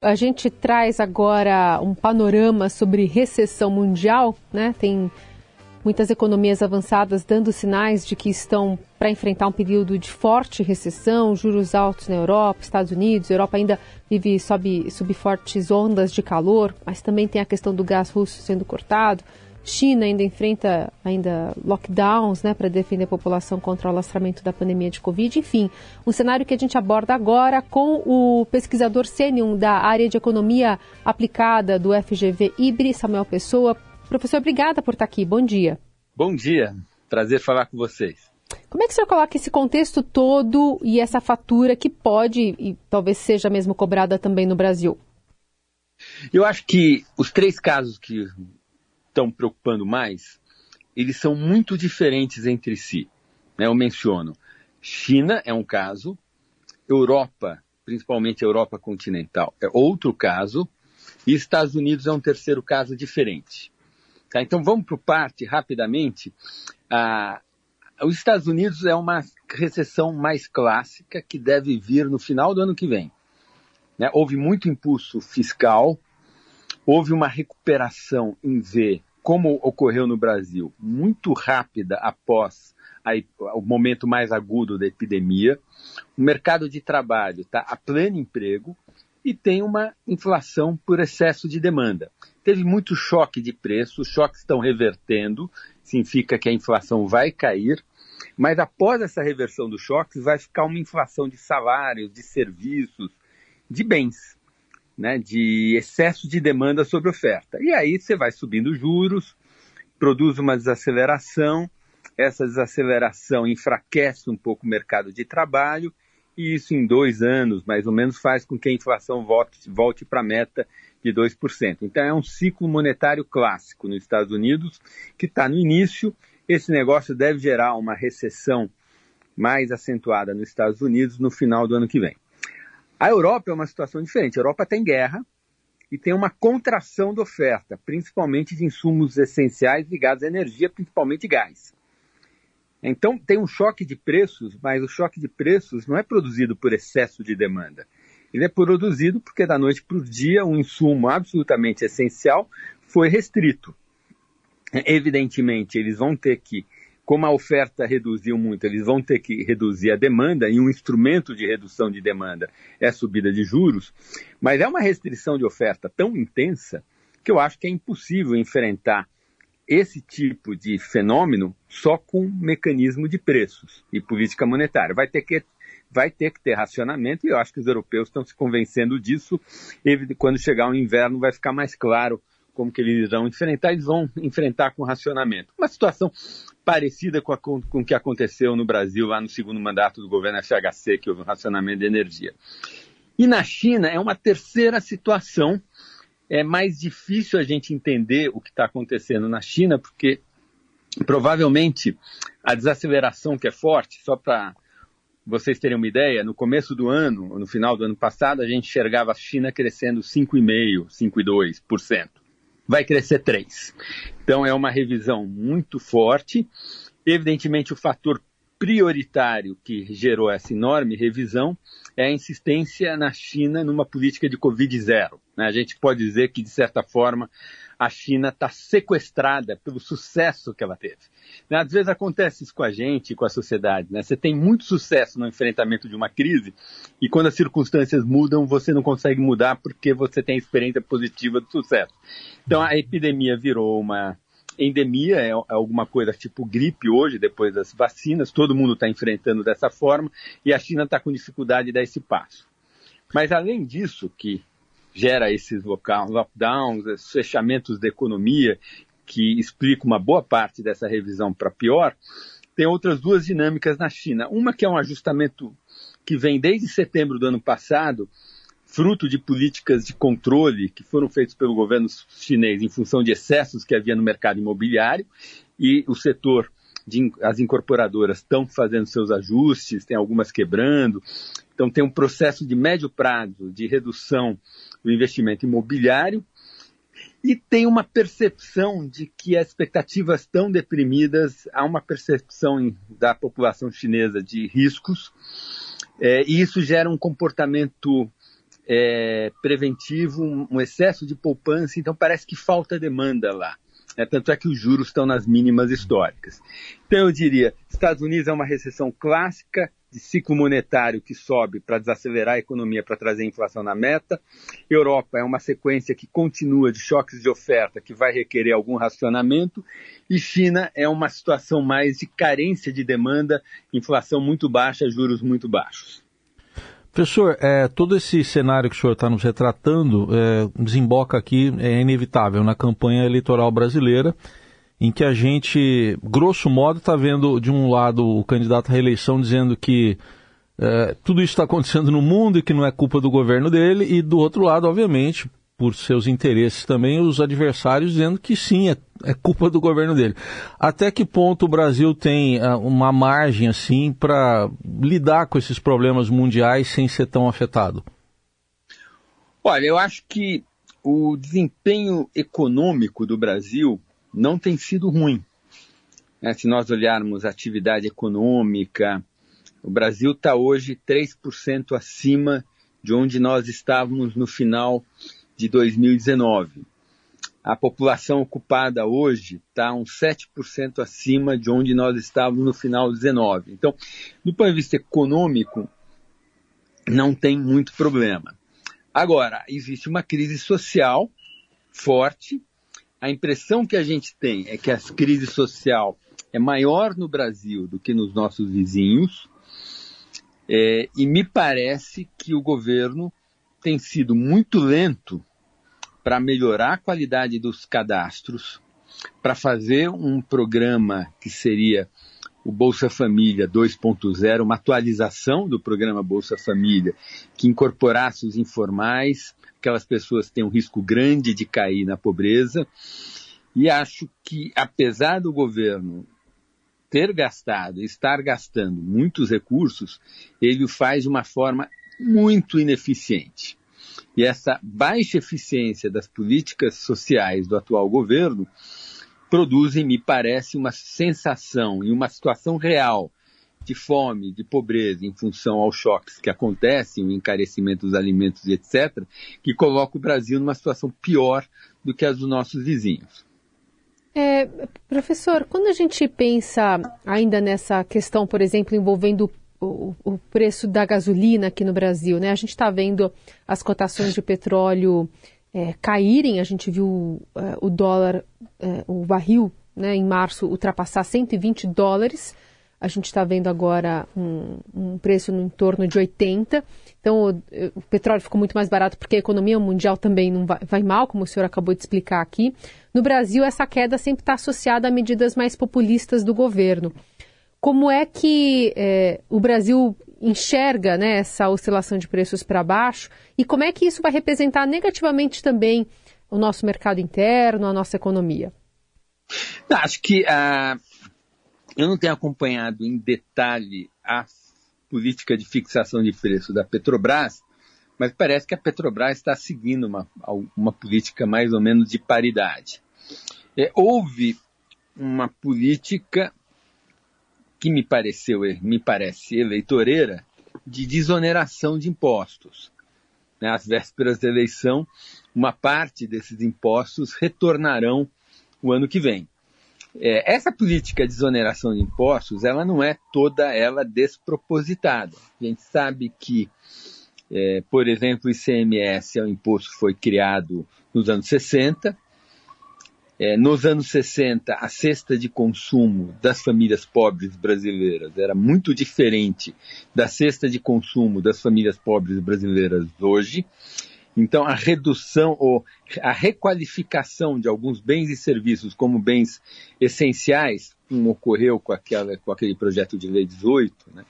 A gente traz agora um panorama sobre recessão mundial, né? Tem muitas economias avançadas dando sinais de que estão para enfrentar um período de forte recessão, juros altos na Europa, Estados Unidos, Europa ainda vive sob, sob fortes ondas de calor, mas também tem a questão do gás russo sendo cortado. China ainda enfrenta ainda lockdowns né, para defender a população contra o alastramento da pandemia de Covid. Enfim, um cenário que a gente aborda agora com o pesquisador sênior da área de economia aplicada do FGV IBRI, Samuel Pessoa. Professor, obrigada por estar aqui. Bom dia. Bom dia. Prazer falar com vocês. Como é que o senhor coloca esse contexto todo e essa fatura que pode e talvez seja mesmo cobrada também no Brasil? Eu acho que os três casos que estão preocupando mais, eles são muito diferentes entre si. Né? Eu menciono, China é um caso, Europa, principalmente Europa continental, é outro caso, e Estados Unidos é um terceiro caso diferente. Tá? Então vamos para o parte rapidamente. Ah, os Estados Unidos é uma recessão mais clássica que deve vir no final do ano que vem. Né? Houve muito impulso fiscal, houve uma recuperação em V como ocorreu no Brasil, muito rápida após a, o momento mais agudo da epidemia. O mercado de trabalho está a pleno emprego e tem uma inflação por excesso de demanda. Teve muito choque de preço, os choques estão revertendo, significa que a inflação vai cair, mas após essa reversão dos choques vai ficar uma inflação de salários, de serviços, de bens né, de excesso de demanda sobre oferta. E aí você vai subindo juros, produz uma desaceleração, essa desaceleração enfraquece um pouco o mercado de trabalho, e isso em dois anos, mais ou menos, faz com que a inflação volte, volte para a meta de 2%. Então é um ciclo monetário clássico nos Estados Unidos, que está no início. Esse negócio deve gerar uma recessão mais acentuada nos Estados Unidos no final do ano que vem. A Europa é uma situação diferente. A Europa tem guerra e tem uma contração da oferta, principalmente de insumos essenciais ligados à energia, principalmente gás. Então tem um choque de preços, mas o choque de preços não é produzido por excesso de demanda. Ele é produzido porque da noite para o dia um insumo absolutamente essencial foi restrito. Evidentemente, eles vão ter que como a oferta reduziu muito, eles vão ter que reduzir a demanda, e um instrumento de redução de demanda é a subida de juros, mas é uma restrição de oferta tão intensa que eu acho que é impossível enfrentar esse tipo de fenômeno só com mecanismo de preços e política monetária. Vai ter que vai ter que ter racionamento e eu acho que os europeus estão se convencendo disso. E quando chegar o inverno vai ficar mais claro como que eles irão enfrentar, eles vão enfrentar com racionamento. Uma situação parecida com, a, com o que aconteceu no Brasil lá no segundo mandato do governo FHC, que houve um racionamento de energia. E na China é uma terceira situação. É mais difícil a gente entender o que está acontecendo na China, porque provavelmente a desaceleração que é forte, só para vocês terem uma ideia, no começo do ano, no final do ano passado, a gente enxergava a China crescendo 5,5%, 5,2% vai crescer 3. Então é uma revisão muito forte. Evidentemente, o fator prioritário que gerou essa enorme revisão é a insistência na China numa política de Covid zero. Né? A gente pode dizer que, de certa forma, a China está sequestrada pelo sucesso que ela teve. Né? Às vezes acontece isso com a gente, com a sociedade. Né? Você tem muito sucesso no enfrentamento de uma crise e quando as circunstâncias mudam, você não consegue mudar porque você tem experiência positiva do sucesso. Então a epidemia virou uma endemia, é alguma coisa tipo gripe hoje, depois das vacinas, todo mundo está enfrentando dessa forma e a China está com dificuldade de dar esse passo. Mas além disso, que gera esses lockdowns, esses fechamentos da economia, que explica uma boa parte dessa revisão para pior, tem outras duas dinâmicas na China. Uma que é um ajustamento que vem desde setembro do ano passado, fruto de políticas de controle que foram feitas pelo governo chinês em função de excessos que havia no mercado imobiliário, e o setor de, as incorporadoras estão fazendo seus ajustes, tem algumas quebrando, então tem um processo de médio prazo de redução do investimento imobiliário e tem uma percepção de que as expectativas estão deprimidas, há uma percepção da população chinesa de riscos, é, e isso gera um comportamento é, preventivo, um excesso de poupança, então parece que falta demanda lá. É, tanto é que os juros estão nas mínimas históricas. Então eu diria, Estados Unidos é uma recessão clássica, de ciclo monetário que sobe para desacelerar a economia, para trazer a inflação na meta. Europa é uma sequência que continua de choques de oferta, que vai requerer algum racionamento. E China é uma situação mais de carência de demanda, inflação muito baixa, juros muito baixos. Professor, é, todo esse cenário que o senhor está nos retratando é, desemboca aqui, é inevitável, na campanha eleitoral brasileira em que a gente, grosso modo, está vendo de um lado o candidato à reeleição dizendo que é, tudo isso está acontecendo no mundo e que não é culpa do governo dele, e do outro lado, obviamente, por seus interesses também, os adversários dizendo que sim, é, é culpa do governo dele. Até que ponto o Brasil tem uh, uma margem assim para lidar com esses problemas mundiais sem ser tão afetado? Olha, eu acho que o desempenho econômico do Brasil não tem sido ruim. É, se nós olharmos a atividade econômica, o Brasil está hoje 3% acima de onde nós estávamos no final de 2019. A população ocupada hoje está uns 7% acima de onde nós estávamos no final de 19. Então, do ponto de vista econômico, não tem muito problema. Agora, existe uma crise social forte a impressão que a gente tem é que a crise social é maior no Brasil do que nos nossos vizinhos, é, e me parece que o governo tem sido muito lento para melhorar a qualidade dos cadastros, para fazer um programa que seria o Bolsa Família 2.0, uma atualização do programa Bolsa Família, que incorporasse os informais, aquelas pessoas têm um risco grande de cair na pobreza. E acho que, apesar do governo ter gastado, estar gastando muitos recursos, ele o faz de uma forma muito ineficiente. E essa baixa eficiência das políticas sociais do atual governo produzem, me parece, uma sensação e uma situação real de fome, de pobreza, em função aos choques que acontecem, o encarecimento dos alimentos e etc., que coloca o Brasil numa situação pior do que as dos nossos vizinhos. É, professor, quando a gente pensa ainda nessa questão, por exemplo, envolvendo o, o preço da gasolina aqui no Brasil, né? A gente está vendo as cotações de petróleo é, caírem, a gente viu é, o dólar, é, o barril, né, em março ultrapassar 120 dólares, a gente está vendo agora um, um, preço no entorno de 80. Então, o, o, petróleo ficou muito mais barato porque a economia mundial também não vai, vai mal, como o senhor acabou de explicar aqui. No Brasil, essa queda sempre está associada a medidas mais populistas do governo. Como é que é, o Brasil enxerga né, essa oscilação de preços para baixo e como é que isso vai representar negativamente também o nosso mercado interno, a nossa economia? Acho que uh, eu não tenho acompanhado em detalhe a política de fixação de preço da Petrobras, mas parece que a Petrobras está seguindo uma, uma política mais ou menos de paridade. É, houve uma política que me pareceu, me parece eleitoreira, de desoneração de impostos. Às vésperas da eleição, uma parte desses impostos retornarão o ano que vem. É, essa política de exoneração de impostos, ela não é toda ela despropositada. A gente sabe que, é, por exemplo, o ICMS é um imposto que foi criado nos anos 60. É, nos anos 60, a cesta de consumo das famílias pobres brasileiras era muito diferente da cesta de consumo das famílias pobres brasileiras hoje. Então, a redução ou a requalificação de alguns bens e serviços como bens essenciais, como ocorreu com, aquela, com aquele projeto de lei 18, né,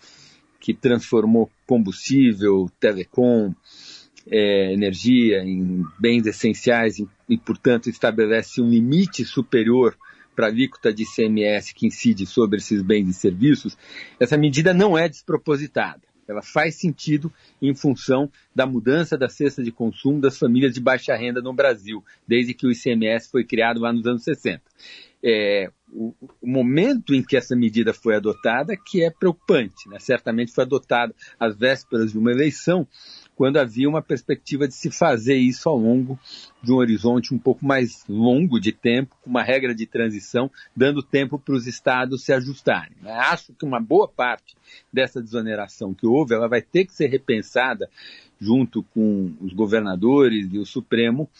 que transformou combustível, telecom, é, energia em bens essenciais e, e, portanto, estabelece um limite superior para a alíquota de ICMS que incide sobre esses bens e serviços, essa medida não é despropositada. Ela faz sentido em função da mudança da cesta de consumo das famílias de baixa renda no Brasil, desde que o ICMS foi criado lá nos anos 60. É, o, momento em que essa medida foi adotada que é preocupante. Né? Certamente foi adotada às vésperas de uma eleição, quando havia uma perspectiva de se fazer isso ao longo de um horizonte um pouco mais longo de tempo, com uma regra de transição, dando tempo para os estados se ajustarem. Acho que uma boa parte dessa desoneração que houve, ela vai ter que ser repensada junto com os governadores e o Supremo,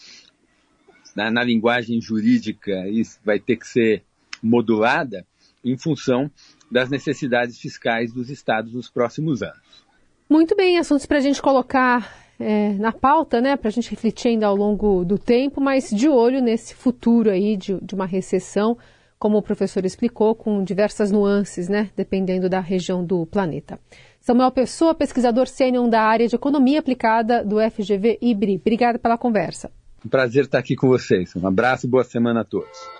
na, na linguagem jurídica, isso vai ter que ser modulada em função das necessidades fiscais dos estados nos próximos anos. Muito bem, assuntos para a gente colocar é, na pauta, né, para a gente refletir ainda ao longo do tempo, mas de olho nesse futuro aí de, de uma recessão, como o professor explicou, com diversas nuances, né, dependendo da região do planeta. Samuel Pessoa, pesquisador sênior da área de economia aplicada do FGV IBRI. Obrigada pela conversa. Um prazer estar aqui com vocês. Um abraço e boa semana a todos.